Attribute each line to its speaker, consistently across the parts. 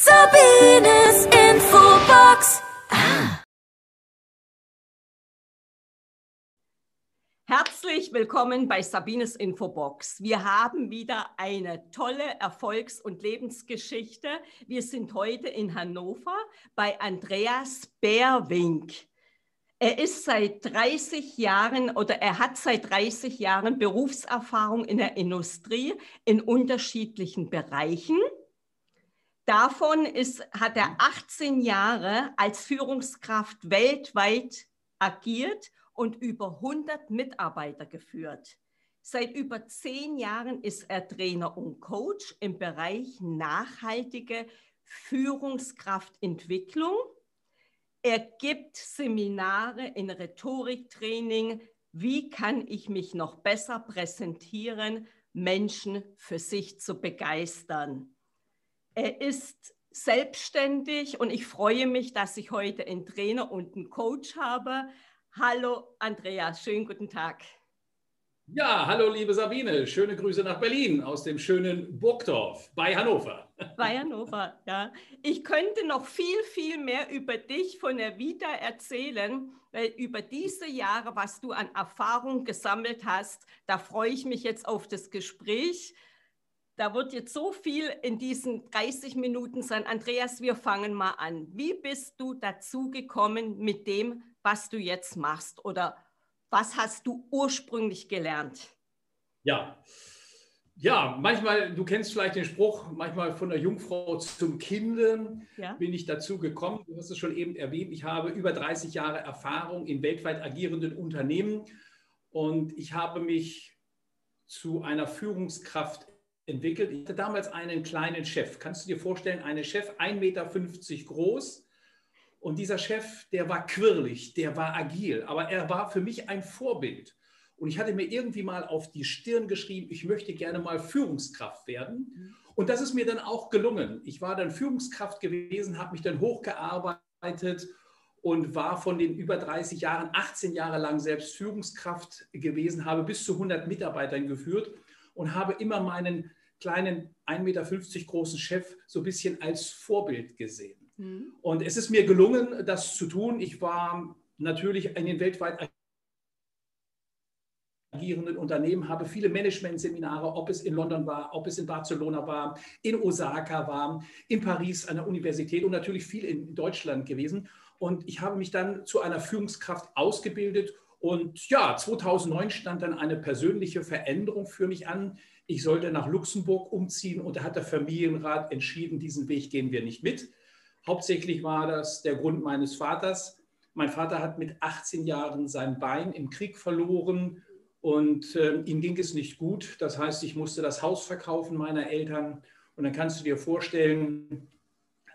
Speaker 1: Sabines Infobox. Ah.
Speaker 2: Herzlich willkommen bei Sabines Infobox. Wir haben wieder eine tolle Erfolgs- und Lebensgeschichte. Wir sind heute in Hannover bei Andreas Bärwink. Er ist seit 30 Jahren oder er hat seit 30 Jahren Berufserfahrung in der Industrie in unterschiedlichen Bereichen. Davon ist, hat er 18 Jahre als Führungskraft weltweit agiert und über 100 Mitarbeiter geführt. Seit über zehn Jahren ist er Trainer und Coach im Bereich nachhaltige Führungskraftentwicklung. Er gibt Seminare in Rhetoriktraining. Wie kann ich mich noch besser präsentieren, Menschen für sich zu begeistern? Er ist selbstständig und ich freue mich, dass ich heute einen Trainer und einen Coach habe. Hallo Andreas, schönen guten Tag.
Speaker 3: Ja, hallo liebe Sabine, schöne Grüße nach Berlin aus dem schönen Burgdorf bei Hannover.
Speaker 2: Bei Hannover, ja. Ich könnte noch viel, viel mehr über dich von der Vita erzählen, weil über diese Jahre, was du an Erfahrung gesammelt hast, da freue ich mich jetzt auf das Gespräch. Da wird jetzt so viel in diesen 30 Minuten sein. Andreas, wir fangen mal an. Wie bist du dazu gekommen mit dem, was du jetzt machst? Oder was hast du ursprünglich gelernt?
Speaker 3: Ja, ja, manchmal, du kennst vielleicht den Spruch, manchmal von der Jungfrau zum Kinde ja. bin ich dazu gekommen. Du hast es schon eben erwähnt, ich habe über 30 Jahre Erfahrung in weltweit agierenden Unternehmen und ich habe mich zu einer Führungskraft entwickelt. Ich hatte damals einen kleinen Chef. Kannst du dir vorstellen, einen Chef 1,50 Meter groß. Und dieser Chef, der war quirlig, der war agil, aber er war für mich ein Vorbild. Und ich hatte mir irgendwie mal auf die Stirn geschrieben, ich möchte gerne mal Führungskraft werden. Und das ist mir dann auch gelungen. Ich war dann Führungskraft gewesen, habe mich dann hochgearbeitet und war von den über 30 Jahren, 18 Jahre lang selbst Führungskraft gewesen, habe bis zu 100 Mitarbeitern geführt und habe immer meinen kleinen 1,50 Meter großen Chef so ein bisschen als Vorbild gesehen. Mhm. Und es ist mir gelungen, das zu tun. Ich war natürlich in den weltweit agierenden Unternehmen, habe viele Management-Seminare, ob es in London war, ob es in Barcelona war, in Osaka war, in Paris an der Universität und natürlich viel in Deutschland gewesen. Und ich habe mich dann zu einer Führungskraft ausgebildet. Und ja, 2009 stand dann eine persönliche Veränderung für mich an ich sollte nach Luxemburg umziehen und da hat der Familienrat entschieden, diesen Weg gehen wir nicht mit. Hauptsächlich war das der Grund meines Vaters. Mein Vater hat mit 18 Jahren sein Bein im Krieg verloren und äh, ihm ging es nicht gut. Das heißt, ich musste das Haus verkaufen meiner Eltern. Und dann kannst du dir vorstellen,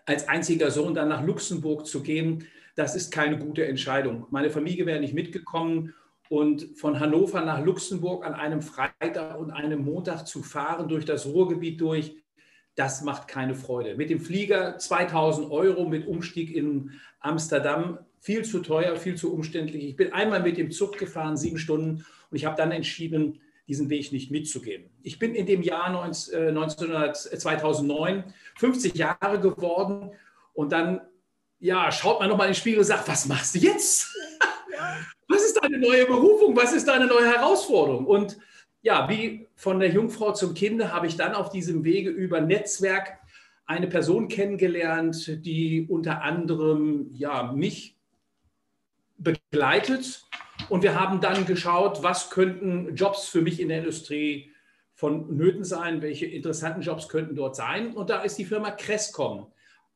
Speaker 3: als einziger Sohn dann nach Luxemburg zu gehen, das ist keine gute Entscheidung. Meine Familie wäre nicht mitgekommen und von Hannover nach Luxemburg an einem Freitag und einem Montag zu fahren durch das Ruhrgebiet durch, das macht keine Freude. Mit dem Flieger 2000 Euro mit Umstieg in Amsterdam, viel zu teuer, viel zu umständlich. Ich bin einmal mit dem Zug gefahren, sieben Stunden, und ich habe dann entschieden, diesen Weg nicht mitzugehen. Ich bin in dem Jahr 19, 1900, 2009 50 Jahre geworden und dann ja, schaut man nochmal in den Spiegel und sagt, was machst du jetzt? was ist deine neue Berufung? Was ist deine neue Herausforderung? Und ja, wie von der Jungfrau zum Kinde habe ich dann auf diesem Wege über Netzwerk eine Person kennengelernt, die unter anderem ja, mich begleitet. Und wir haben dann geschaut, was könnten Jobs für mich in der Industrie von Nöten sein, welche interessanten Jobs könnten dort sein. Und da ist die Firma Cresscom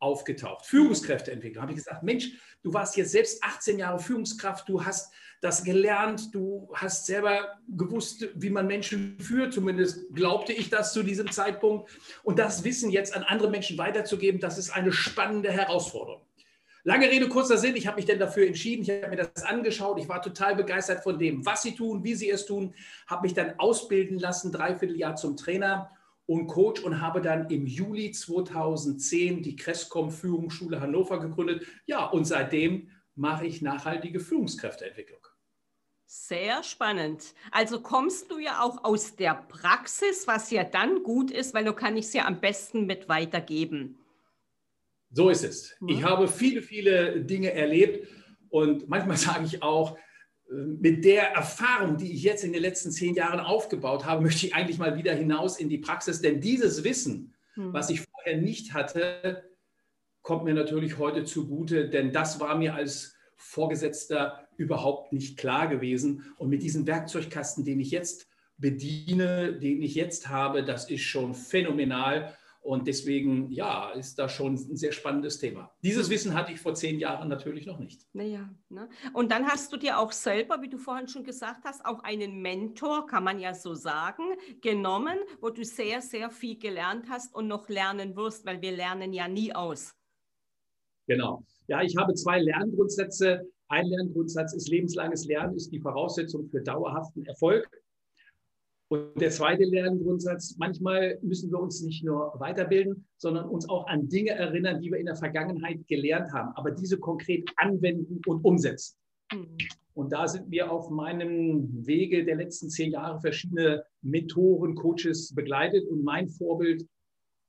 Speaker 3: aufgetaucht, Führungskräfteentwicklung. Habe ich gesagt, Mensch, du warst jetzt selbst 18 Jahre Führungskraft, du hast das gelernt, du hast selber gewusst, wie man Menschen führt, zumindest glaubte ich das zu diesem Zeitpunkt. Und das Wissen jetzt an andere Menschen weiterzugeben, das ist eine spannende Herausforderung. Lange Rede, kurzer Sinn, ich habe mich denn dafür entschieden, ich habe mir das angeschaut, ich war total begeistert von dem, was sie tun, wie sie es tun, habe mich dann ausbilden lassen, dreiviertel Jahr zum Trainer und Coach und habe dann im Juli 2010 die Cresscom Führungsschule Hannover gegründet. Ja, und seitdem mache ich nachhaltige Führungskräfteentwicklung.
Speaker 2: Sehr spannend. Also kommst du ja auch aus der Praxis, was ja dann gut ist, weil du kann ich es ja am besten mit weitergeben.
Speaker 3: So ist es. Ich habe viele, viele Dinge erlebt und manchmal sage ich auch, mit der Erfahrung, die ich jetzt in den letzten zehn Jahren aufgebaut habe, möchte ich eigentlich mal wieder hinaus in die Praxis. Denn dieses Wissen, hm. was ich vorher nicht hatte, kommt mir natürlich heute zugute, denn das war mir als Vorgesetzter überhaupt nicht klar gewesen. Und mit diesem Werkzeugkasten, den ich jetzt bediene, den ich jetzt habe, das ist schon phänomenal. Und deswegen, ja, ist das schon ein sehr spannendes Thema. Dieses Wissen hatte ich vor zehn Jahren natürlich noch nicht.
Speaker 2: Naja, ne? und dann hast du dir auch selber, wie du vorhin schon gesagt hast, auch einen Mentor, kann man ja so sagen, genommen, wo du sehr, sehr viel gelernt hast und noch lernen wirst, weil wir lernen ja nie aus.
Speaker 3: Genau. Ja, ich habe zwei Lerngrundsätze. Ein Lerngrundsatz ist lebenslanges Lernen ist die Voraussetzung für dauerhaften Erfolg. Und der zweite Lerngrundsatz, manchmal müssen wir uns nicht nur weiterbilden, sondern uns auch an Dinge erinnern, die wir in der Vergangenheit gelernt haben, aber diese konkret anwenden und umsetzen. Mhm. Und da sind wir auf meinem Wege der letzten zehn Jahre verschiedene Mentoren, Coaches begleitet. Und mein Vorbild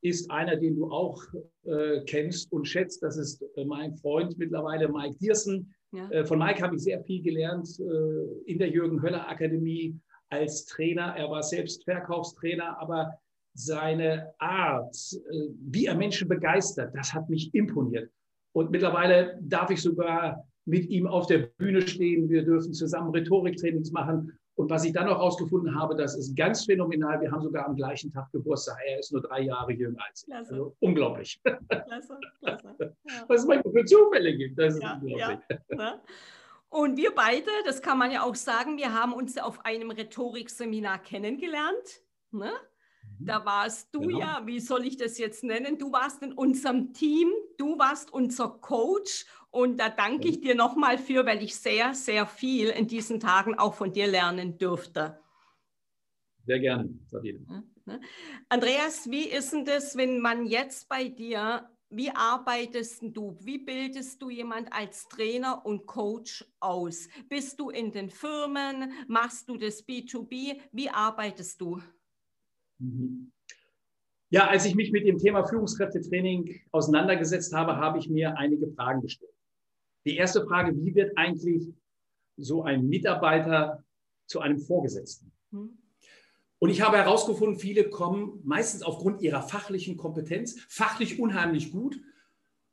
Speaker 3: ist einer, den du auch äh, kennst und schätzt. Das ist äh, mein Freund mittlerweile, Mike Diersen. Ja. Äh, von Mike habe ich sehr viel gelernt äh, in der Jürgen Höller Akademie als Trainer. Er war selbst Verkaufstrainer, aber seine Art, äh, wie er Menschen begeistert, das hat mich imponiert. Und mittlerweile darf ich sogar mit ihm auf der Bühne stehen. Wir dürfen zusammen Rhetoriktrainings machen. Und was ich dann noch herausgefunden habe, das ist ganz phänomenal. Wir haben sogar am gleichen Tag Geburtstag. Er ist nur drei Jahre jünger als ich. Also unglaublich. Klasse, klasse. Ja. Was es manchmal für Zufälle gibt, das ist ja, unglaublich. Ja.
Speaker 2: Und wir beide, das kann man ja auch sagen, wir haben uns auf einem Rhetorikseminar kennengelernt. Ne? Mhm. Da warst du genau. ja, wie soll ich das jetzt nennen? Du warst in unserem Team, du warst unser Coach und da danke ich dir nochmal für, weil ich sehr, sehr viel in diesen Tagen auch von dir lernen dürfte.
Speaker 3: Sehr gerne, Sabine.
Speaker 2: Ne? Andreas, wie ist denn das, wenn man jetzt bei dir wie arbeitest du? Wie bildest du jemand als Trainer und Coach aus? Bist du in den Firmen? Machst du das B2B? Wie arbeitest du?
Speaker 3: Mhm. Ja, als ich mich mit dem Thema Führungskräftetraining auseinandergesetzt habe, habe ich mir einige Fragen gestellt. Die erste Frage, wie wird eigentlich so ein Mitarbeiter zu einem Vorgesetzten? Hm. Und ich habe herausgefunden, viele kommen meistens aufgrund ihrer fachlichen Kompetenz, fachlich unheimlich gut.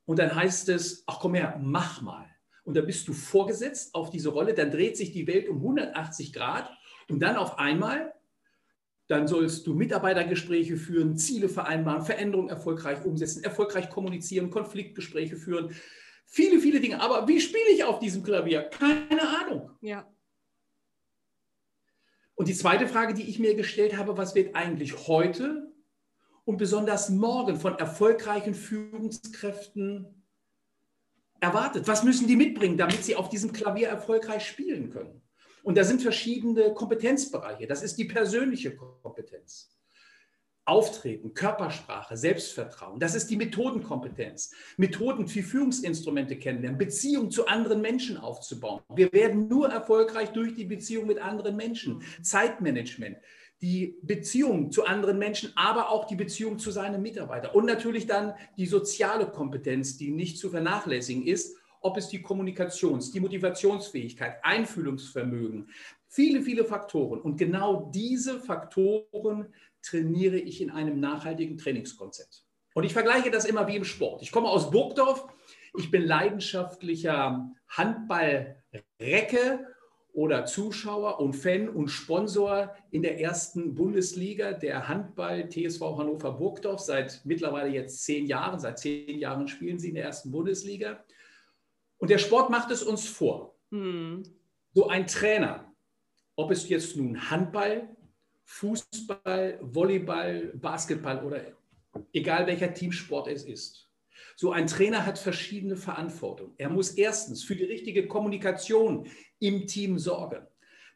Speaker 3: Und dann heißt es, ach komm her, mach mal. Und dann bist du vorgesetzt auf diese Rolle, dann dreht sich die Welt um 180 Grad und dann auf einmal, dann sollst du Mitarbeitergespräche führen, Ziele vereinbaren, Veränderungen erfolgreich umsetzen, erfolgreich kommunizieren, Konfliktgespräche führen, viele, viele Dinge. Aber wie spiele ich auf diesem Klavier? Keine Ahnung.
Speaker 2: Ja.
Speaker 3: Und die zweite Frage, die ich mir gestellt habe, was wird eigentlich heute und besonders morgen von erfolgreichen Führungskräften erwartet? Was müssen die mitbringen, damit sie auf diesem Klavier erfolgreich spielen können? Und da sind verschiedene Kompetenzbereiche. Das ist die persönliche Kompetenz. Auftreten, Körpersprache, Selbstvertrauen. Das ist die Methodenkompetenz. Methoden wie Führungsinstrumente kennenlernen, Beziehungen zu anderen Menschen aufzubauen. Wir werden nur erfolgreich durch die Beziehung mit anderen Menschen. Zeitmanagement, die Beziehung zu anderen Menschen, aber auch die Beziehung zu seinen Mitarbeitern. Und natürlich dann die soziale Kompetenz, die nicht zu vernachlässigen ist, ob es die Kommunikations-, die Motivationsfähigkeit, Einfühlungsvermögen, viele, viele Faktoren. Und genau diese Faktoren trainiere ich in einem nachhaltigen Trainingskonzept. Und ich vergleiche das immer wie im Sport. Ich komme aus Burgdorf. Ich bin leidenschaftlicher Handballrecke oder Zuschauer und Fan und Sponsor in der ersten Bundesliga der Handball TSV Hannover Burgdorf seit mittlerweile jetzt zehn Jahren. Seit zehn Jahren spielen sie in der ersten Bundesliga. Und der Sport macht es uns vor. Hm. So ein Trainer, ob es jetzt nun Handball, Fußball, Volleyball, Basketball oder egal welcher Teamsport es ist. So ein Trainer hat verschiedene Verantwortung. Er muss erstens für die richtige Kommunikation im Team sorgen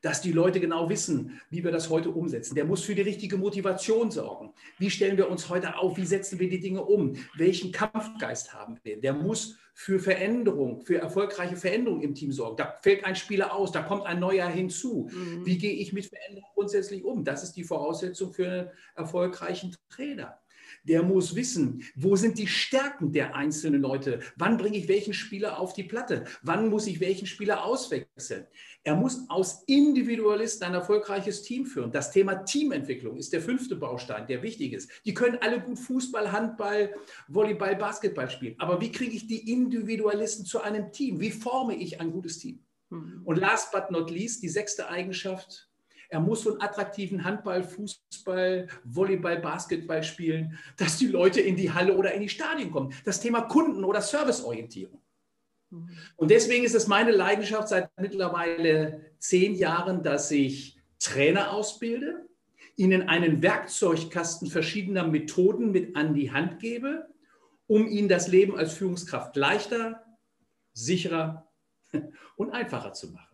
Speaker 3: dass die Leute genau wissen, wie wir das heute umsetzen. Der muss für die richtige Motivation sorgen. Wie stellen wir uns heute auf? Wie setzen wir die Dinge um? Welchen Kampfgeist haben wir? Der muss für Veränderung, für erfolgreiche Veränderung im Team sorgen. Da fällt ein Spieler aus, da kommt ein neuer hinzu. Mhm. Wie gehe ich mit Veränderung grundsätzlich um? Das ist die Voraussetzung für einen erfolgreichen Trainer. Der muss wissen, wo sind die Stärken der einzelnen Leute? Wann bringe ich welchen Spieler auf die Platte? Wann muss ich welchen Spieler auswechseln? Er muss aus Individualisten ein erfolgreiches Team führen. Das Thema Teamentwicklung ist der fünfte Baustein, der wichtig ist. Die können alle gut Fußball, Handball, Volleyball, Basketball spielen. Aber wie kriege ich die Individualisten zu einem Team? Wie forme ich ein gutes Team? Mhm. Und last but not least, die sechste Eigenschaft, er muss so einen attraktiven Handball, Fußball, Volleyball, Basketball spielen, dass die Leute in die Halle oder in die Stadien kommen. Das Thema Kunden- oder Serviceorientierung. Und deswegen ist es meine Leidenschaft seit mittlerweile zehn Jahren, dass ich Trainer ausbilde, ihnen einen Werkzeugkasten verschiedener Methoden mit an die Hand gebe, um ihnen das Leben als Führungskraft leichter, sicherer und einfacher zu machen.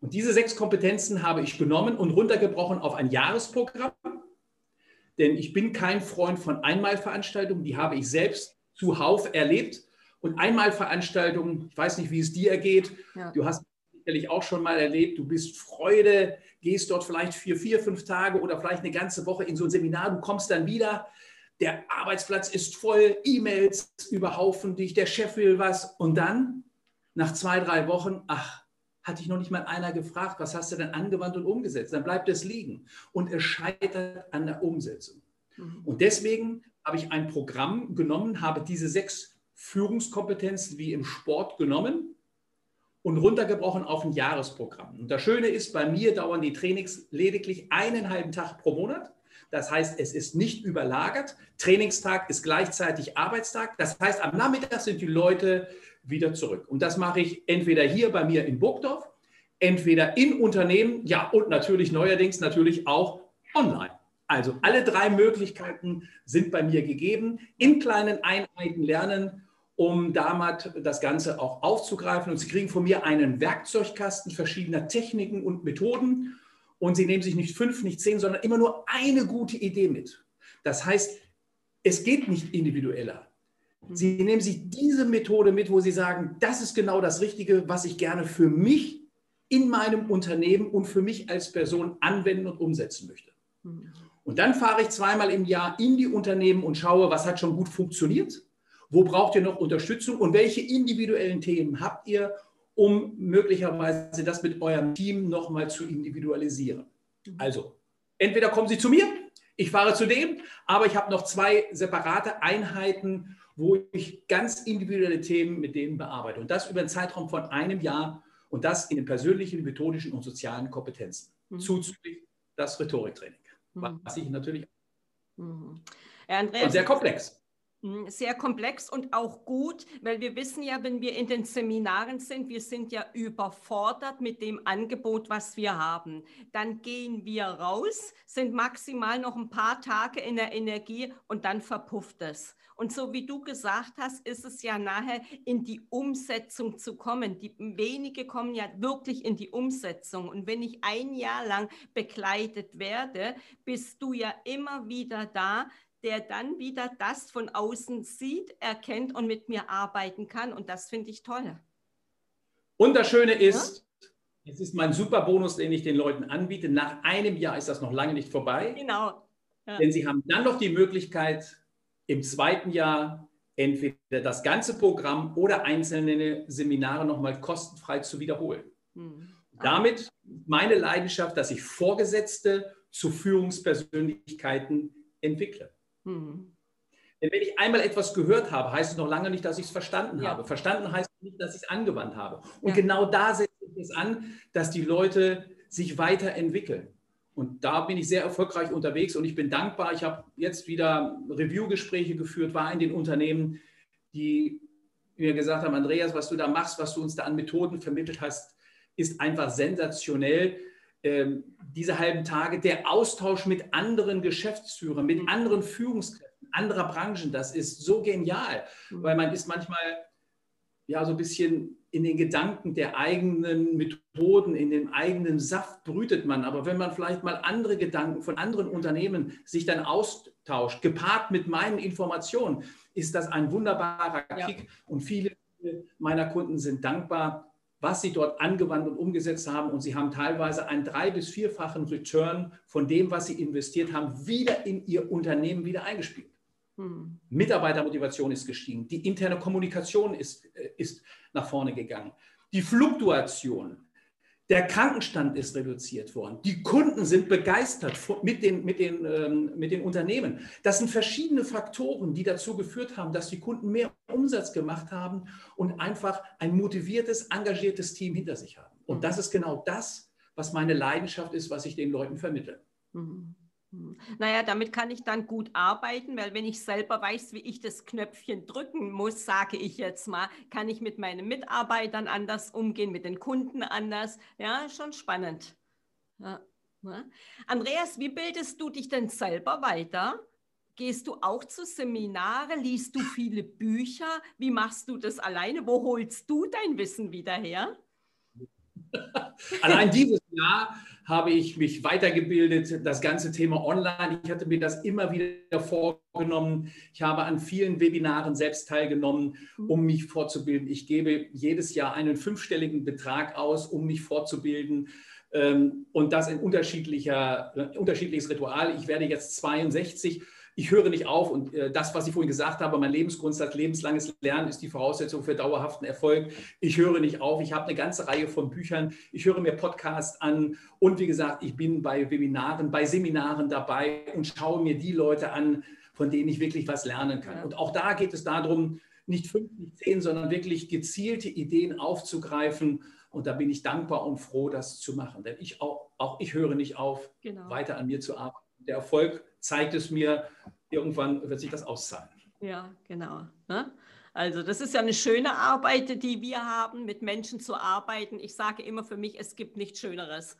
Speaker 3: Und diese sechs Kompetenzen habe ich genommen und runtergebrochen auf ein Jahresprogramm. Denn ich bin kein Freund von Einmalveranstaltungen, die habe ich selbst zuhauf erlebt. Und Einmalveranstaltungen, ich weiß nicht, wie es dir geht, ja. du hast sicherlich auch schon mal erlebt, du bist Freude, gehst dort vielleicht vier, vier, fünf Tage oder vielleicht eine ganze Woche in so ein Seminar, du kommst dann wieder, der Arbeitsplatz ist voll, E-Mails überhaufen dich, der Chef will was und dann nach zwei, drei Wochen, ach, hat dich noch nicht mal einer gefragt, was hast du denn angewandt und umgesetzt? Dann bleibt es liegen und es scheitert an der Umsetzung. Mhm. Und deswegen habe ich ein Programm genommen, habe diese sechs Führungskompetenzen wie im Sport genommen und runtergebrochen auf ein Jahresprogramm. Und das Schöne ist, bei mir dauern die Trainings lediglich einen halben Tag pro Monat. Das heißt, es ist nicht überlagert. Trainingstag ist gleichzeitig Arbeitstag. Das heißt, am Nachmittag sind die Leute wieder zurück. Und das mache ich entweder hier bei mir in Burgdorf, entweder in Unternehmen, ja, und natürlich neuerdings natürlich auch online. Also alle drei Möglichkeiten sind bei mir gegeben. In kleinen Einheiten lernen, um damit das Ganze auch aufzugreifen. Und Sie kriegen von mir einen Werkzeugkasten verschiedener Techniken und Methoden. Und Sie nehmen sich nicht fünf, nicht zehn, sondern immer nur eine gute Idee mit. Das heißt, es geht nicht individueller. Sie nehmen sich diese Methode mit, wo Sie sagen, das ist genau das Richtige, was ich gerne für mich in meinem Unternehmen und für mich als Person anwenden und umsetzen möchte. Und dann fahre ich zweimal im Jahr in die Unternehmen und schaue, was hat schon gut funktioniert, wo braucht ihr noch Unterstützung und welche individuellen Themen habt ihr, um möglicherweise das mit eurem Team nochmal zu individualisieren. Also, entweder kommen Sie zu mir, ich fahre zu dem, aber ich habe noch zwei separate Einheiten, wo ich ganz individuelle Themen mit denen bearbeite. Und das über einen Zeitraum von einem Jahr und das in den persönlichen, methodischen und sozialen Kompetenzen. Mhm. Zuzüglich das Rhetoriktraining, mhm. was ich natürlich.
Speaker 2: Mhm. Andreas,
Speaker 3: und sehr komplex.
Speaker 2: Sehr komplex und auch gut, weil wir wissen ja, wenn wir in den Seminaren sind, wir sind ja überfordert mit dem Angebot, was wir haben. Dann gehen wir raus, sind maximal noch ein paar Tage in der Energie und dann verpufft es. Und so wie du gesagt hast, ist es ja nachher in die Umsetzung zu kommen. Die wenige kommen ja wirklich in die Umsetzung. Und wenn ich ein Jahr lang begleitet werde, bist du ja immer wieder da, der dann wieder das von außen sieht, erkennt und mit mir arbeiten kann. Und das finde ich toll.
Speaker 3: Und das Schöne ist, ja? es ist mein super Bonus, den ich den Leuten anbiete. Nach einem Jahr ist das noch lange nicht vorbei.
Speaker 2: Genau.
Speaker 3: Ja. Denn sie haben dann noch die Möglichkeit, im zweiten Jahr entweder das ganze Programm oder einzelne Seminare nochmal kostenfrei zu wiederholen. Mhm. Damit meine Leidenschaft, dass ich Vorgesetzte zu Führungspersönlichkeiten entwickle. Mhm. Denn wenn ich einmal etwas gehört habe, heißt es noch lange nicht, dass ich es verstanden ja. habe. Verstanden heißt nicht, dass ich es angewandt habe. Und ja. genau da setze ich es an, dass die Leute sich weiterentwickeln. Und da bin ich sehr erfolgreich unterwegs und ich bin dankbar. Ich habe jetzt wieder Review-Gespräche geführt, war in den Unternehmen, die mir gesagt haben, Andreas, was du da machst, was du uns da an Methoden vermittelt hast, ist einfach sensationell. Ähm, diese halben Tage, der Austausch mit anderen Geschäftsführern, mit anderen Führungskräften anderer Branchen, das ist so genial, mhm. weil man ist manchmal ja so ein bisschen in den Gedanken der eigenen Methoden, in dem eigenen Saft brütet man. Aber wenn man vielleicht mal andere Gedanken von anderen Unternehmen sich dann austauscht, gepaart mit meinen Informationen, ist das ein wunderbarer Kick. Ja. Und viele meiner Kunden sind dankbar, was sie dort angewandt und umgesetzt haben. Und sie haben teilweise einen drei- bis vierfachen Return von dem, was sie investiert haben, wieder in ihr Unternehmen wieder eingespielt. Hm. Mitarbeitermotivation ist gestiegen. Die interne Kommunikation ist, äh, ist nach vorne gegangen. Die Fluktuation, der Krankenstand ist reduziert worden. Die Kunden sind begeistert mit den, mit, den, ähm, mit den Unternehmen. Das sind verschiedene Faktoren, die dazu geführt haben, dass die Kunden mehr Umsatz gemacht haben und einfach ein motiviertes, engagiertes Team hinter sich haben. Und mhm. das ist genau das, was meine Leidenschaft ist, was ich den Leuten vermittle.
Speaker 2: Mhm. Naja, damit kann ich dann gut arbeiten, weil wenn ich selber weiß, wie ich das Knöpfchen drücken muss, sage ich jetzt mal, kann ich mit meinen Mitarbeitern anders umgehen, mit den Kunden anders. Ja, schon spannend. Ja. Ja. Andreas, wie bildest du dich denn selber weiter? Gehst du auch zu Seminare? Liest du viele Bücher? Wie machst du das alleine? Wo holst du dein Wissen wieder her?
Speaker 3: Allein dieses Jahr habe ich mich weitergebildet, das ganze Thema online. Ich hatte mir das immer wieder vorgenommen. Ich habe an vielen Webinaren selbst teilgenommen, um mich fortzubilden. Ich gebe jedes Jahr einen fünfstelligen Betrag aus, um mich fortzubilden. Ähm, und das in unterschiedlicher, äh, unterschiedliches Ritual. Ich werde jetzt 62 ich höre nicht auf und äh, das, was ich vorhin gesagt habe, mein Lebensgrundsatz, lebenslanges Lernen ist die Voraussetzung für dauerhaften Erfolg. Ich höre nicht auf. Ich habe eine ganze Reihe von Büchern. Ich höre mir Podcasts an und wie gesagt, ich bin bei Webinaren, bei Seminaren dabei und schaue mir die Leute an, von denen ich wirklich was lernen kann. Und auch da geht es darum, nicht fünf, nicht zehn, sondern wirklich gezielte Ideen aufzugreifen. Und da bin ich dankbar und froh, das zu machen. Denn ich auch, auch ich höre nicht auf, genau. weiter an mir zu arbeiten. Der Erfolg zeigt es mir, irgendwann wird sich das auszahlen.
Speaker 2: Ja, genau. Ne? Also das ist ja eine schöne Arbeit, die wir haben, mit Menschen zu arbeiten. Ich sage immer für mich, es gibt nichts Schöneres.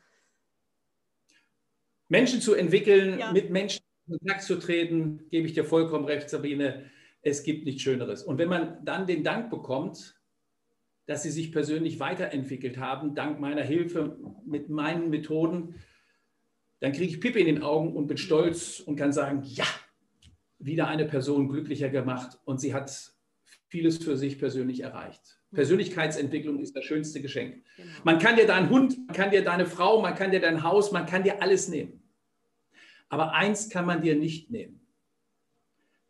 Speaker 3: Menschen zu entwickeln, ja. mit Menschen in Kontakt zu treten, gebe ich dir vollkommen recht, Sabine. Es gibt nichts Schöneres. Und wenn man dann den Dank bekommt, dass sie sich persönlich weiterentwickelt haben, dank meiner Hilfe mit meinen Methoden, dann kriege ich Pippe in den Augen und bin stolz und kann sagen, ja, wieder eine Person glücklicher gemacht und sie hat vieles für sich persönlich erreicht. Mhm. Persönlichkeitsentwicklung ist das schönste Geschenk. Genau. Man kann dir deinen Hund, man kann dir deine Frau, man kann dir dein Haus, man kann dir alles nehmen. Aber eins kann man dir nicht nehmen.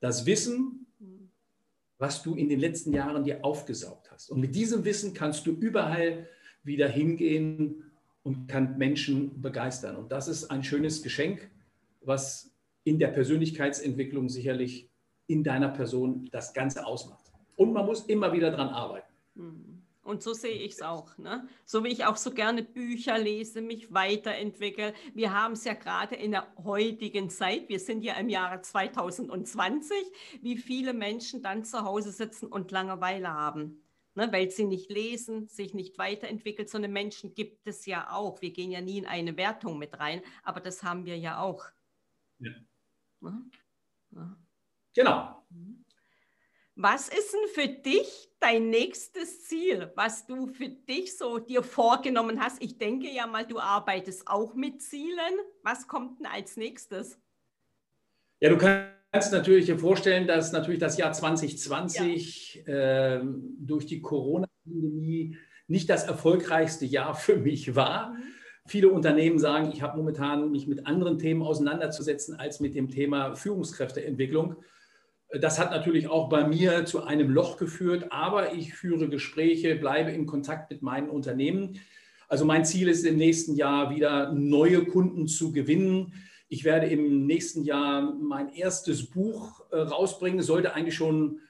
Speaker 3: Das Wissen, was du in den letzten Jahren dir aufgesaugt hast. Und mit diesem Wissen kannst du überall wieder hingehen und kann Menschen begeistern. Und das ist ein schönes Geschenk, was in der Persönlichkeitsentwicklung sicherlich in deiner Person das Ganze ausmacht. Und man muss immer wieder daran arbeiten.
Speaker 2: Hm. Und so sehe ich es auch. Ne? So wie ich auch so gerne Bücher lese, mich weiterentwickle. Wir haben es ja gerade in der heutigen Zeit, wir sind ja im Jahre 2020, wie viele Menschen dann zu Hause sitzen und Langeweile haben ne, weil sie nicht lesen, sich nicht weiterentwickelt. So eine Menschen gibt es ja auch. Wir gehen ja nie in eine Wertung mit rein, aber das haben wir ja auch. Ja.
Speaker 3: Ne? Ja. Genau. Mhm.
Speaker 2: Was ist denn für dich dein nächstes Ziel, was du für dich so dir vorgenommen hast? Ich denke ja mal, du arbeitest auch mit Zielen. Was kommt denn als nächstes?
Speaker 3: Ja, du kannst kannst natürlich dir vorstellen, dass natürlich das Jahr 2020 ja. äh, durch die Corona-Pandemie nicht das erfolgreichste Jahr für mich war. Mhm. Viele Unternehmen sagen, ich habe momentan mich mit anderen Themen auseinanderzusetzen als mit dem Thema Führungskräfteentwicklung. Das hat natürlich auch bei mir zu einem Loch geführt, aber ich führe Gespräche, bleibe in Kontakt mit meinen Unternehmen. Also mein Ziel ist im nächsten Jahr wieder neue Kunden zu gewinnen ich werde im nächsten Jahr mein erstes Buch äh, rausbringen, sollte eigentlich schon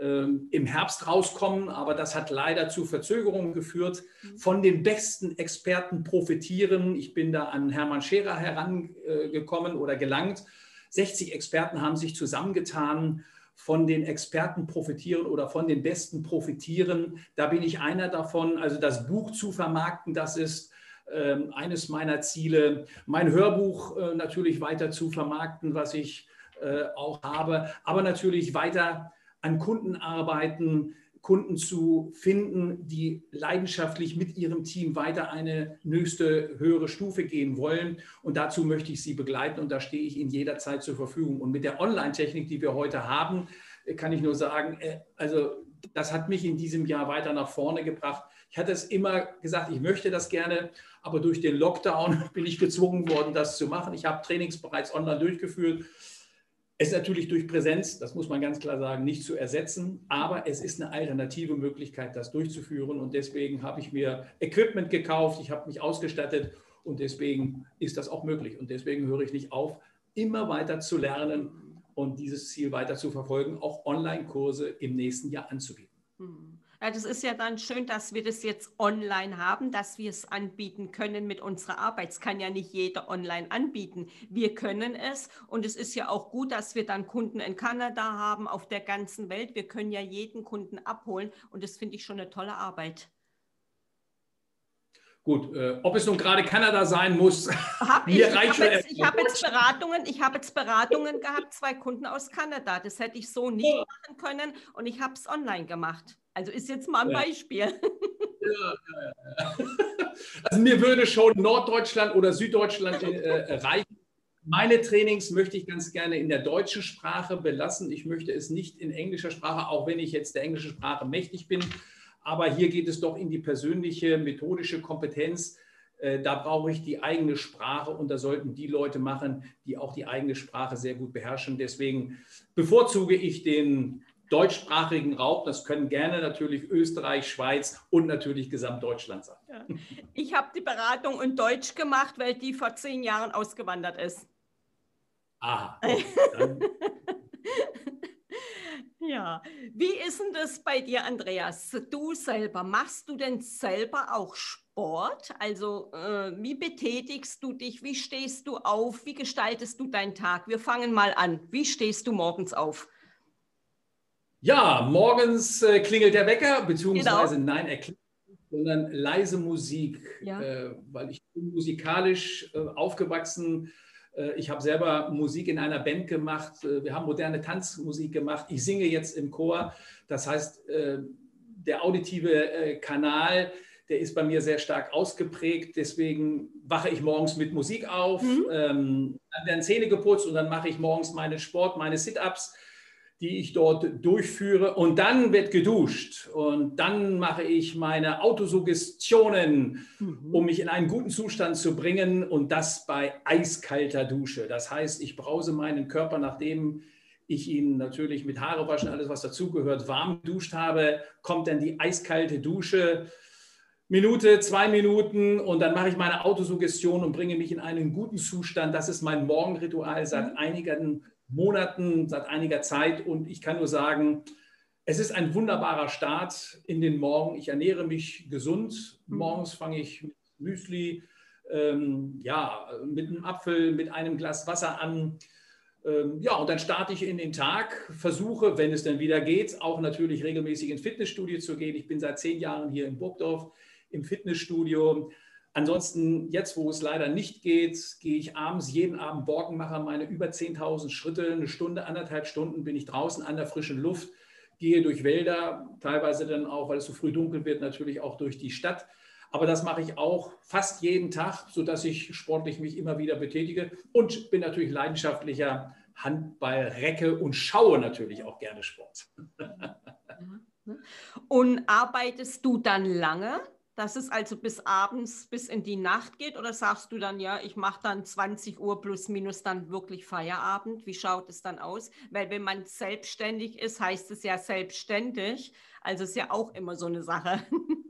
Speaker 3: äh, im Herbst rauskommen, aber das hat leider zu Verzögerungen geführt. Mhm. Von den besten Experten profitieren. Ich bin da an Hermann Scherer herangekommen oder gelangt. 60 Experten haben sich zusammengetan von den Experten profitieren oder von den Besten profitieren. Da bin ich einer davon. Also das Buch zu vermarkten, das ist ähm, eines meiner Ziele, mein Hörbuch äh, natürlich weiter zu vermarkten, was ich äh, auch habe, aber natürlich weiter an Kunden arbeiten, Kunden zu finden, die leidenschaftlich mit ihrem Team weiter eine nächste höhere Stufe gehen wollen. Und dazu möchte ich sie begleiten und da stehe ich Ihnen jederzeit zur Verfügung. Und mit der Online-Technik, die wir heute haben, kann ich nur sagen, äh, also das hat mich in diesem Jahr weiter nach vorne gebracht. Ich hatte es immer gesagt, ich möchte das gerne, aber durch den Lockdown bin ich gezwungen worden, das zu machen. Ich habe Trainings bereits online durchgeführt. Es ist natürlich durch Präsenz, das muss man ganz klar sagen, nicht zu ersetzen, aber es ist eine alternative Möglichkeit, das durchzuführen. Und deswegen habe ich mir Equipment gekauft, ich habe mich ausgestattet und deswegen ist das auch möglich. Und deswegen höre ich nicht auf, immer weiter zu lernen und dieses Ziel weiter zu verfolgen, auch Online-Kurse im nächsten Jahr anzubieten.
Speaker 2: Hm. Ja, das ist ja dann schön, dass wir das jetzt online haben, dass wir es anbieten können mit unserer Arbeit. Es kann ja nicht jeder online anbieten. Wir können es und es ist ja auch gut, dass wir dann Kunden in Kanada haben, auf der ganzen Welt. Wir können ja jeden Kunden abholen und das finde ich schon eine tolle Arbeit.
Speaker 3: Gut, äh, ob es nun gerade Kanada sein muss,
Speaker 2: hab ich, mir reicht ich habe jetzt, ich jetzt Beratungen, ich habe jetzt Beratungen gehabt, zwei Kunden aus Kanada. Das hätte ich so ja. machen können und ich habe es online gemacht. Also ist jetzt mal ein ja. Beispiel. Ja,
Speaker 3: also mir würde schon Norddeutschland oder Süddeutschland äh, reichen. Meine Trainings möchte ich ganz gerne in der deutschen Sprache belassen. Ich möchte es nicht in englischer Sprache, auch wenn ich jetzt der englischen Sprache mächtig bin. Aber hier geht es doch in die persönliche, methodische Kompetenz. Äh, da brauche ich die eigene Sprache und da sollten die Leute machen, die auch die eigene Sprache sehr gut beherrschen. Deswegen bevorzuge ich den deutschsprachigen Raum. Das können gerne natürlich Österreich, Schweiz und natürlich Gesamtdeutschland sein. Ja.
Speaker 2: Ich habe die Beratung in Deutsch gemacht, weil die vor zehn Jahren ausgewandert ist.
Speaker 3: Aha.
Speaker 2: Ja, wie ist denn das bei dir, Andreas? Du selber, machst du denn selber auch Sport? Also äh, wie betätigst du dich? Wie stehst du auf? Wie gestaltest du deinen Tag? Wir fangen mal an. Wie stehst du morgens auf?
Speaker 3: Ja, morgens äh, klingelt der Wecker, beziehungsweise genau. nein, er klingelt sondern leise Musik, ja. äh, weil ich bin musikalisch äh, aufgewachsen äh, ich habe selber Musik in einer Band gemacht. Äh, wir haben moderne Tanzmusik gemacht. Ich singe jetzt im Chor. Das heißt, äh, der auditive Kanal, der ist bei mir sehr stark ausgeprägt. Deswegen wache ich morgens mit Musik auf. Mhm. Ähm, dann werden Zähne geputzt und dann mache ich morgens meinen Sport, meine Sit-Ups die ich dort durchführe. Und dann wird geduscht. Und dann mache ich meine Autosuggestionen, mhm. um mich in einen guten Zustand zu bringen. Und das bei eiskalter Dusche. Das heißt, ich brause meinen Körper, nachdem ich ihn natürlich mit Haare waschen, alles was dazugehört, warm geduscht habe, kommt dann die eiskalte Dusche. Minute, zwei Minuten und dann mache ich meine Autosuggestion und bringe mich in einen guten Zustand. Das ist mein Morgenritual seit mhm. einigen Monaten, seit einiger Zeit. Und ich kann nur sagen, es ist ein wunderbarer Start in den Morgen. Ich ernähre mich gesund. Mhm. Morgens fange ich mit Müsli, ähm, ja, mit einem Apfel, mit einem Glas Wasser an. Ähm, ja, und dann starte ich in den Tag, versuche, wenn es dann wieder geht, auch natürlich regelmäßig ins Fitnessstudio zu gehen. Ich bin seit zehn Jahren hier in Burgdorf im Fitnessstudio. Ansonsten, jetzt wo es leider nicht geht, gehe ich abends jeden Abend Borkenmacher meine über 10.000 Schritte, eine Stunde, anderthalb Stunden bin ich draußen an der frischen Luft, gehe durch Wälder, teilweise dann auch, weil es so früh dunkel wird, natürlich auch durch die Stadt. Aber das mache ich auch fast jeden Tag, sodass ich sportlich mich immer wieder betätige und bin natürlich leidenschaftlicher Handballrecke und schaue natürlich auch gerne Sport.
Speaker 2: Und arbeitest du dann lange? Dass es also bis abends, bis in die Nacht geht? Oder sagst du dann, ja, ich mache dann 20 Uhr plus minus dann wirklich Feierabend? Wie schaut es dann aus? Weil wenn man selbstständig ist, heißt es ja selbstständig. Also ist ja auch immer so eine Sache.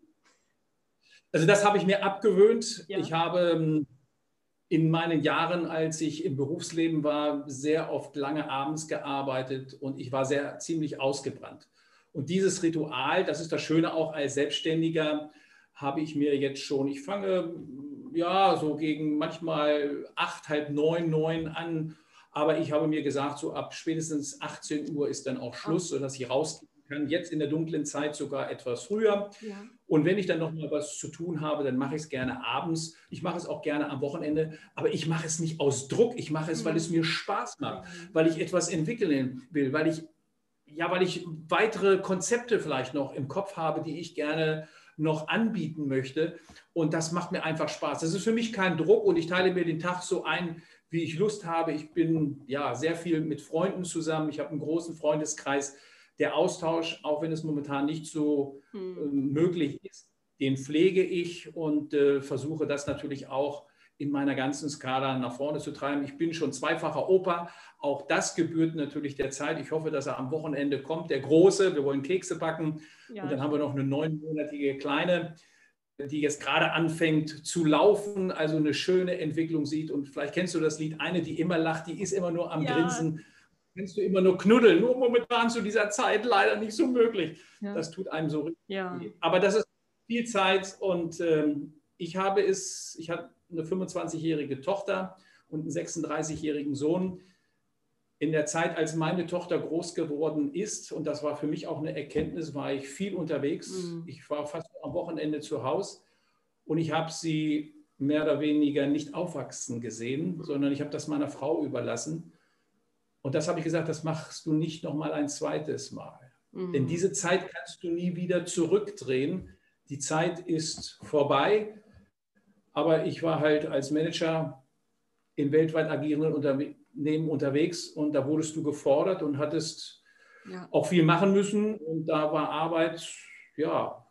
Speaker 3: Also das habe ich mir abgewöhnt. Ja. Ich habe ähm, in meinen Jahren, als ich im Berufsleben war, sehr oft lange abends gearbeitet und ich war sehr ziemlich ausgebrannt. Und dieses Ritual, das ist das Schöne auch als Selbstständiger, habe ich mir jetzt schon, ich fange ja so gegen manchmal acht, halb neun, neun an, aber ich habe mir gesagt, so ab spätestens 18 Uhr ist dann auch Schluss, ah. sodass ich rausgehen kann. Jetzt in der dunklen Zeit sogar etwas früher. Ja. Und wenn ich dann noch mal was zu tun habe, dann mache ich es gerne abends. Ich mache es auch gerne am Wochenende, aber ich mache es nicht aus Druck. Ich mache es, weil es mir Spaß macht, weil ich etwas entwickeln will, weil ich ja, weil ich weitere Konzepte vielleicht noch im Kopf habe, die ich gerne noch anbieten möchte. Und das macht mir einfach Spaß. Das ist für mich kein Druck und ich teile mir den Tag so ein, wie ich Lust habe. Ich bin ja sehr viel mit Freunden zusammen. Ich habe einen großen Freundeskreis. Der Austausch, auch wenn es momentan nicht so hm. äh, möglich ist, den pflege ich und äh, versuche das natürlich auch in meiner ganzen Skala nach vorne zu treiben. Ich bin schon zweifacher Opa. Auch das gebührt natürlich der Zeit. Ich hoffe, dass er am Wochenende kommt. Der Große, wir wollen Kekse backen. Ja. Und dann haben wir noch eine neunmonatige Kleine, die jetzt gerade anfängt zu laufen, also eine schöne Entwicklung sieht. Und vielleicht kennst du das Lied, eine, die immer lacht, die ist immer nur am ja. Grinsen. Kennst du immer nur knuddeln. Nur momentan zu dieser Zeit leider nicht so möglich. Ja. Das tut einem so richtig. Ja. Aber das ist viel Zeit und ähm, ich habe es, ich habe eine 25-jährige Tochter und einen 36-jährigen Sohn. In der Zeit, als meine Tochter groß geworden ist, und das war für mich auch eine Erkenntnis, war ich viel unterwegs. Mhm. Ich war fast am Wochenende zu Hause und ich habe sie mehr oder weniger nicht aufwachsen gesehen, sondern ich habe das meiner Frau überlassen. Und das habe ich gesagt, das machst du nicht noch mal ein zweites Mal. Mhm. Denn diese Zeit kannst du nie wieder zurückdrehen. Die Zeit ist vorbei aber ich war halt als Manager in weltweit agierenden Unternehmen unterwegs und da wurdest du gefordert und hattest ja. auch viel machen müssen. Und da war Arbeit, ja,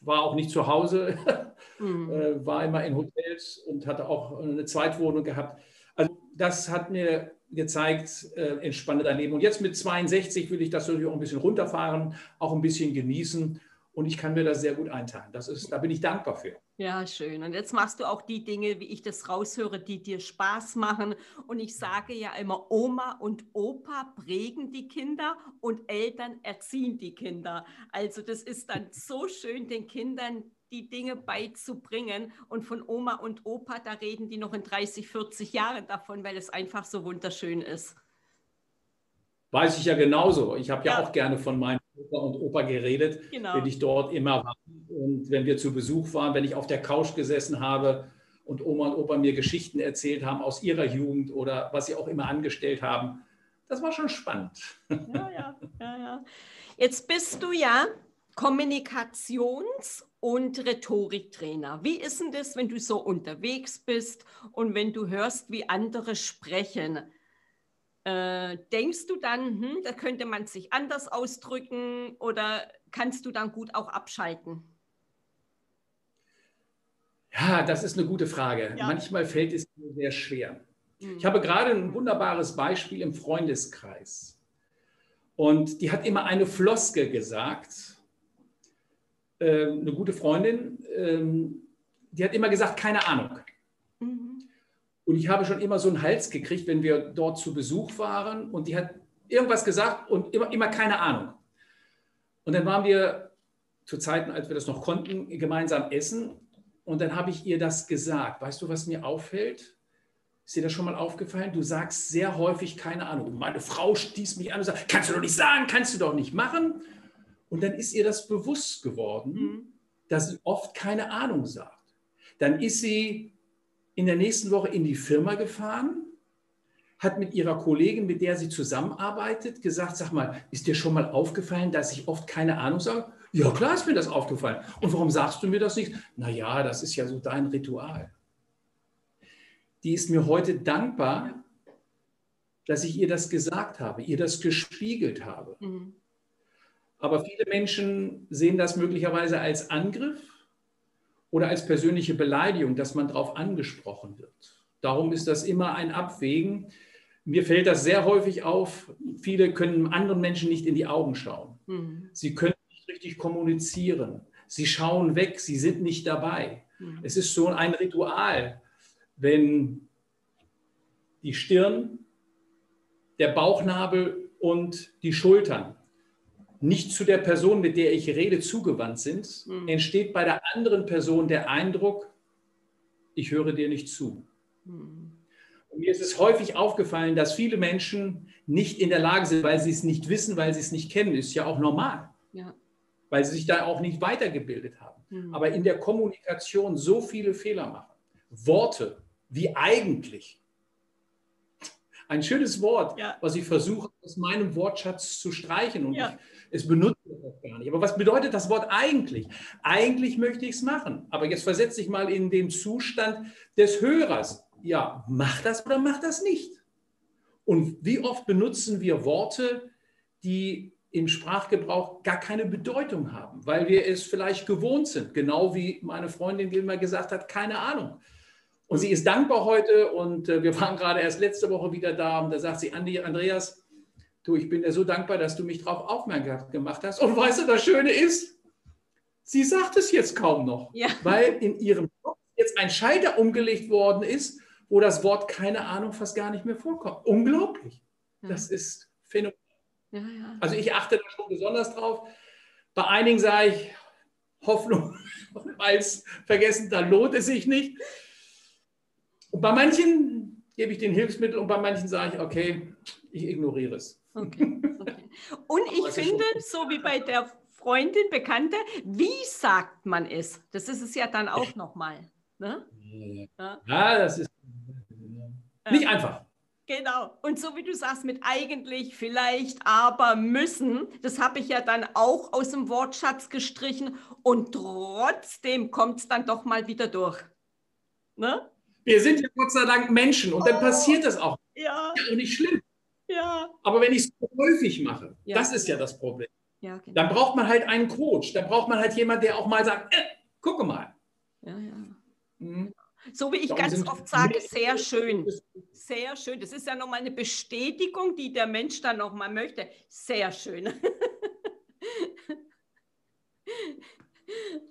Speaker 3: war auch nicht zu Hause, mhm. Äh, war immer in Hotels und hatte auch eine Zweitwohnung gehabt. Also das hat mir gezeigt, äh, entspanne dein Leben. Und jetzt mit 62 will ich das natürlich auch ein bisschen runterfahren, auch ein bisschen genießen. Und ich kann mir das sehr gut einteilen. Das ist, da bin ich dankbar für.
Speaker 2: Ja, schön. Und jetzt machst du auch die Dinge, wie ich das raushöre, die dir Spaß machen. Und ich sage ja immer, Oma und Opa prägen die Kinder und Eltern erziehen die Kinder. Also das ist dann so schön, den Kindern die Dinge beizubringen. Und von Oma und Opa, da reden die noch in 30, 40 Jahren davon, weil es einfach so wunderschön ist.
Speaker 3: Weiß ich ja genauso. Ich habe ja, ja, auch gerne von meinen Opa und Opa geredet, genau. wenn ich dort immer war. Und wenn wir zu Besuch waren, wenn ich auf der Couch gesessen habe und Oma und Opa mir Geschichten erzählt haben aus ihrer Jugend oder was sie auch immer angestellt haben. Das war schon spannend.
Speaker 2: Ja, ja, ja, ja. Jetzt bist du ja Kommunikations- und Rhetoriktrainer. Wie ist denn das, wenn du so unterwegs bist und wenn du hörst, wie andere sprechen? Äh, denkst du dann, hm, da könnte man sich anders ausdrücken oder kannst du dann gut auch abschalten?
Speaker 3: Ja, das ist eine gute Frage. Ja. Manchmal fällt es mir sehr schwer. Mhm. Ich habe gerade ein wunderbares Beispiel im Freundeskreis. Und die hat immer eine Floske gesagt. Äh, eine gute Freundin, äh, die hat immer gesagt, keine Ahnung. Und ich habe schon immer so einen Hals gekriegt, wenn wir dort zu Besuch waren und die hat irgendwas gesagt und immer, immer keine Ahnung. Und dann waren wir zu Zeiten, als wir das noch konnten, gemeinsam essen und dann habe ich ihr das gesagt. Weißt du, was mir auffällt? Ist dir das schon mal aufgefallen? Du sagst sehr häufig keine Ahnung. Und meine Frau stieß mich an und sagt, kannst du doch nicht sagen, kannst du doch nicht machen. Und dann ist ihr das bewusst geworden, mhm. dass sie oft keine Ahnung sagt. Dann ist sie in der nächsten Woche in die Firma gefahren, hat mit ihrer Kollegin, mit der sie zusammenarbeitet, gesagt, sag mal, ist dir schon mal aufgefallen, dass ich oft keine Ahnung sage? Ja, klar ist mir das aufgefallen. Und warum sagst du mir das nicht? Naja, das ist ja so dein Ritual. Die ist mir heute dankbar, dass ich ihr das gesagt habe, ihr das gespiegelt habe. Mhm. Aber viele Menschen sehen das möglicherweise als Angriff oder als persönliche Beleidigung, dass man darauf angesprochen wird. Darum ist das immer ein Abwägen. Mir fällt das sehr häufig auf. Viele können anderen Menschen nicht in die Augen schauen. Mhm. Sie können nicht richtig kommunizieren. Sie schauen weg, sie sind nicht dabei. Mhm. Es ist so ein Ritual, wenn die Stirn, der Bauchnabel und die Schultern nicht zu der Person, mit der ich rede, zugewandt sind, mhm. entsteht bei der anderen Person der Eindruck, ich höre dir nicht zu. Mhm. Und mir ist es häufig aufgefallen, dass viele Menschen nicht in der Lage sind, weil sie es nicht wissen, weil sie es nicht kennen. Ist ja auch normal. Ja. Weil sie sich da auch nicht weitergebildet haben. Mhm. Aber in der Kommunikation so viele Fehler machen. Worte wie eigentlich ein schönes Wort, ja. was ich versuche aus meinem Wortschatz zu streichen und ja. ich, es benutze das gar nicht. Aber was bedeutet das Wort eigentlich? Eigentlich möchte ich es machen. Aber jetzt versetze ich mal in den Zustand des Hörers. Ja, mach das oder mach das nicht. Und wie oft benutzen wir Worte, die im Sprachgebrauch gar keine Bedeutung haben, weil wir es vielleicht gewohnt sind, genau wie meine Freundin Gilmer gesagt hat, keine Ahnung. Und sie ist dankbar heute und äh, wir waren gerade erst letzte Woche wieder da und da sagt sie, Andreas, du, ich bin dir so dankbar, dass du mich darauf aufmerksam gemacht hast. Und weißt du, das Schöne ist, sie sagt es jetzt kaum noch,
Speaker 2: Ja.
Speaker 3: weil in ihrem Kopf jetzt ein Schalter umgelegt worden ist, wo das Wort keine Ahnung fast gar nicht mehr vorkommt. Unglaublich. Das ist phänomenal.
Speaker 2: Ja, ja.
Speaker 3: Also ich achte da schon besonders drauf. Bei einigen sage ich, Hoffnung als vergessen, da lohnt es sich nicht. Und bei manchen gebe ich den Hilfsmittel und bei manchen sage ich, okay, ich ignoriere es.
Speaker 2: Okay, okay. Und ich finde, so wie bei der Freundin, Bekannte, wie sagt man es? Das ist es ja dann auch nochmal. Ne? Ja.
Speaker 3: Ja, das ist nicht einfach.
Speaker 2: Genau. Und so wie du sagst, mit eigentlich, vielleicht, aber, müssen, das habe ich ja dann auch aus dem Wortschatz gestrichen und trotzdem kommt es dann doch mal wieder durch. Ne?
Speaker 3: Wir sind ja Gott sei Dank Menschen und dann passiert das auch.
Speaker 2: Ja,
Speaker 3: Ja, und nicht schlimm.
Speaker 2: Ja.
Speaker 3: Aber wenn ich es häufig mache,
Speaker 2: Ja.
Speaker 3: das ist ja das Problem.
Speaker 2: Ja, genau.
Speaker 3: Dann braucht man halt einen Coach. Dann braucht man halt jemanden, der auch mal sagt, äh, gucke mal.
Speaker 2: Ja, ja.
Speaker 3: Hm.
Speaker 2: So wie ich
Speaker 3: Darum
Speaker 2: ganz oft sage, sehr schön. Sehr schön. Das ist ja nochmal eine Bestätigung, die der Mensch dann nochmal möchte. Sehr schön.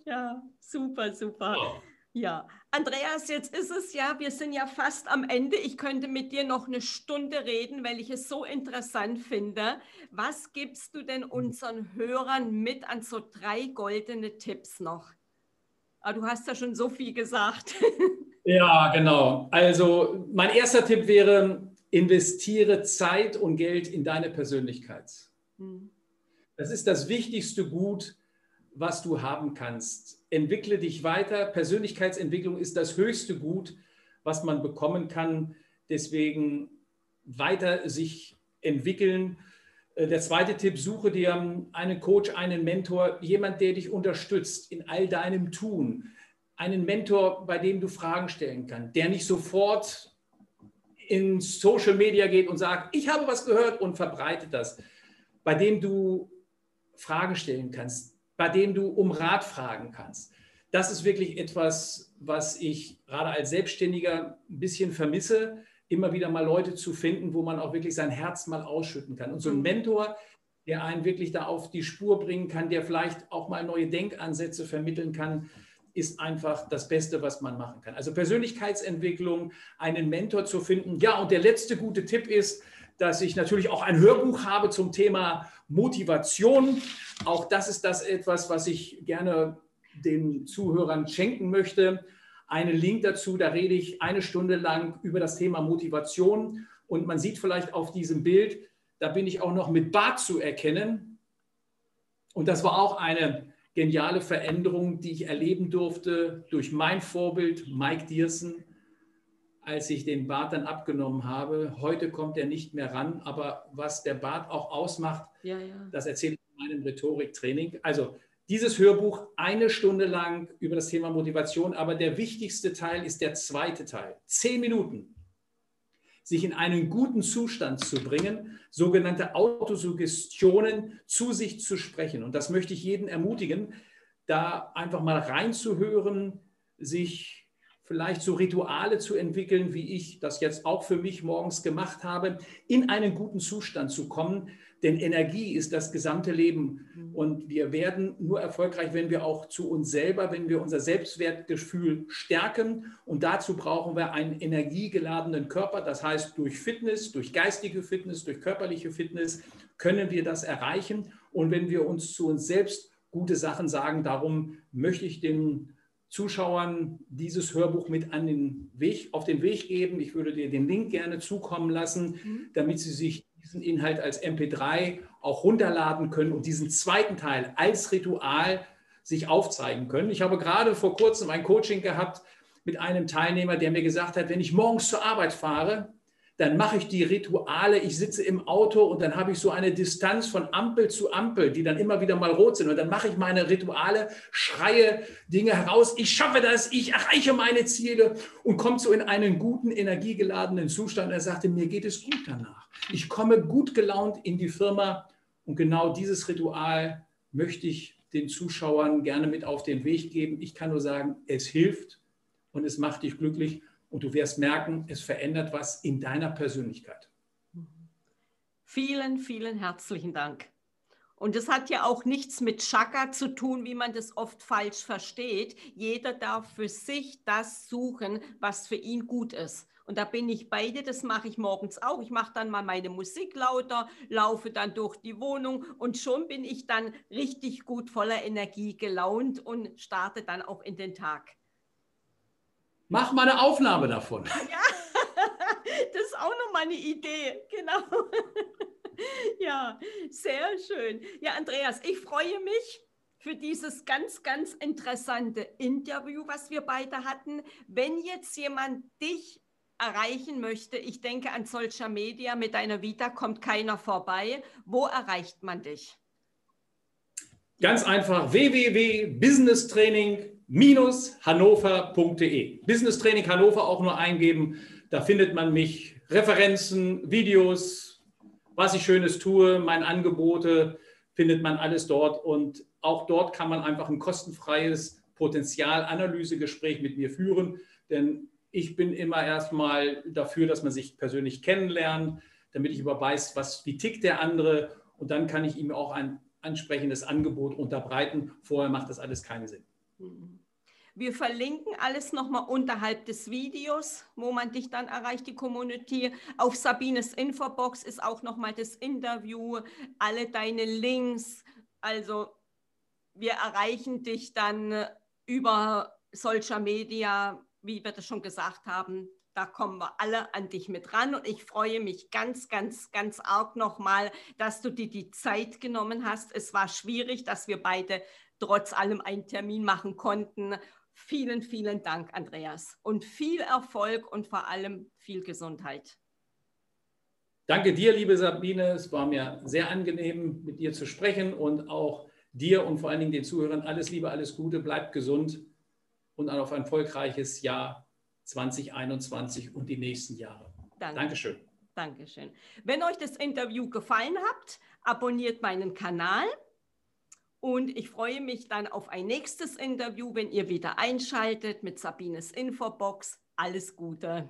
Speaker 2: ja, super, super. Ja, Andreas, jetzt ist es ja, wir sind ja fast am Ende. Ich könnte mit dir noch eine Stunde reden, weil ich es so interessant finde. Was gibst du denn unseren Hörern mit an so drei goldene Tipps noch? Ah, du hast ja schon so viel gesagt.
Speaker 3: Ja, genau. Also mein erster Tipp wäre, investiere Zeit und Geld in deine Persönlichkeit.
Speaker 2: Hm.
Speaker 3: Das ist das wichtigste Gut, was du haben kannst. Entwickle dich weiter. Persönlichkeitsentwicklung ist das höchste Gut, was man bekommen kann. Deswegen weiter sich entwickeln. Äh, Der zweite Tipp, suche dir einen Coach, einen Mentor, jemand, der dich unterstützt in all deinem Tun. Einen Mentor, bei dem du Fragen stellen kannst, der nicht sofort in Social Media geht und sagt, ich habe was gehört und verbreitet das, bei dem du Fragen stellen kannst, bei dem du um Rat fragen kannst. Das ist wirklich etwas, was ich gerade als Selbstständiger ein bisschen vermisse, immer wieder mal Leute zu finden, wo man auch wirklich sein Herz mal ausschütten kann. Und so ein
Speaker 2: Mhm.
Speaker 3: Mentor, der einen wirklich da auf die Spur bringen kann, der vielleicht auch mal neue Denkansätze vermitteln kann, ist einfach das Beste, was man machen kann. Also Persönlichkeitsentwicklung, einen Mentor zu finden. Ja, und der letzte gute Tipp ist, dass ich natürlich auch ein Hörbuch habe zum Thema Motivation. Auch das ist das etwas, was ich gerne den Zuhörern schenken möchte. Einen Link dazu, da rede ich eine Stunde lang über das Thema Motivation. Und man sieht vielleicht auf diesem Bild, da bin ich auch noch mit Bart zu erkennen. Und das war auch eine geniale Veränderung, die ich erleben durfte durch mein Vorbild Mike Diersen, als ich den Bart dann abgenommen habe. Heute kommt er nicht mehr ran, aber was der Bart auch ausmacht,
Speaker 2: Ja, ja.
Speaker 3: das erzähle ich in meinem Rhetoriktraining. Also dieses Hörbuch eine Stunde lang über das Thema Motivation, aber der wichtigste Teil ist der zweite Teil. Zehn Minuten, sich in einen guten Zustand zu bringen, sogenannte Autosuggestionen zu sich zu sprechen. Und das möchte ich jeden ermutigen, da einfach mal reinzuhören, sich vielleicht so Rituale zu entwickeln, wie ich das jetzt auch für mich morgens gemacht habe, in einen guten Zustand zu kommen. Denn Energie ist das gesamte Leben. Und wir werden nur erfolgreich, wenn wir auch zu uns selber, wenn wir unser Selbstwertgefühl stärken. Und dazu brauchen wir einen energiegeladenen Körper. Das heißt, durch Fitness, durch geistige Fitness, durch körperliche Fitness können wir das erreichen. Und wenn wir uns zu uns selbst gute Sachen sagen, darum möchte ich den Zuschauern dieses Hörbuch mit an den Weg, auf den Weg geben. Ich würde dir den Link gerne zukommen lassen, damit Sie sich diesen Inhalt als MP3 auch runterladen können und diesen zweiten Teil als Ritual sich aufzeigen können. Ich habe gerade vor kurzem ein Coaching gehabt mit einem Teilnehmer, der mir gesagt hat, wenn ich morgens zur Arbeit fahre, dann mache ich die Rituale, ich sitze im Auto und dann habe ich so eine Distanz von Ampel zu Ampel, die dann immer wieder mal rot sind. Und dann mache ich meine Rituale, schreie Dinge heraus, ich schaffe das, ich erreiche meine Ziele und komme so in einen guten, energiegeladenen Zustand. Er sagte, mir geht es gut danach. Ich komme gut gelaunt in die Firma und genau dieses Ritual möchte ich den Zuschauern gerne mit auf den Weg geben. Ich kann nur sagen, es hilft und es macht dich glücklich. Und du wirst merken, es verändert was in deiner Persönlichkeit.
Speaker 2: Vielen, vielen herzlichen Dank. Und es hat ja auch nichts mit Chakra zu tun, wie man das oft falsch versteht. Jeder darf für sich das suchen, was für ihn gut ist. Und da bin ich bei dir, das mache ich morgens auch. Ich mache dann mal meine Musik lauter, laufe dann durch die Wohnung und schon bin ich dann richtig gut voller Energie gelaunt und starte dann auch in den Tag.
Speaker 3: Mach mal eine Aufnahme davon.
Speaker 2: Ja, das ist auch noch mal eine Idee, genau. Ja, sehr schön. Ja, Andreas, ich freue mich für dieses ganz, ganz interessante Interview, was wir beide hatten. Wenn jetzt jemand dich erreichen möchte, ich denke an Social Media, mit deiner Vita kommt keiner vorbei. Wo erreicht man dich?
Speaker 3: Ganz einfach www.businesstraining-hannover.de. Business Training Hannover auch nur eingeben. Da findet man mich, Referenzen, Videos, was ich Schönes tue, meine Angebote, findet man alles dort. Und auch dort kann man einfach ein kostenfreies Potenzialanalysegespräch mit mir führen. Denn ich bin immer erstmal dafür, dass man sich persönlich kennenlernt, damit ich über weiß, was, wie tickt der andere und dann kann ich ihm auch ein ansprechendes Angebot unterbreiten. Vorher macht das alles keinen Sinn.
Speaker 2: Wir verlinken alles nochmal unterhalb des Videos, wo man dich dann erreicht, die Community. Auf Sabines Infobox ist auch nochmal das Interview, alle deine Links. Also wir erreichen dich dann über Social Media wie wir das schon gesagt haben, da kommen wir alle an dich mit ran. Und ich freue mich ganz, ganz, ganz arg nochmal, dass du dir die Zeit genommen hast. Es war schwierig, dass wir beide trotz allem einen Termin machen konnten. Vielen, vielen Dank, Andreas. Und viel Erfolg und vor allem viel Gesundheit.
Speaker 3: Danke dir, liebe Sabine. Es war mir sehr angenehm, mit dir zu sprechen und auch dir und vor allen Dingen den Zuhörern alles Liebe, alles Gute. Bleibt gesund und auf ein erfolgreiches Jahr 2021 und die nächsten Jahre. Danke. Dankeschön.
Speaker 2: Dankeschön. Wenn euch das Interview gefallen hat, abonniert meinen Kanal und ich freue mich dann auf ein nächstes Interview, wenn ihr wieder einschaltet mit Sabines Infobox. Alles Gute.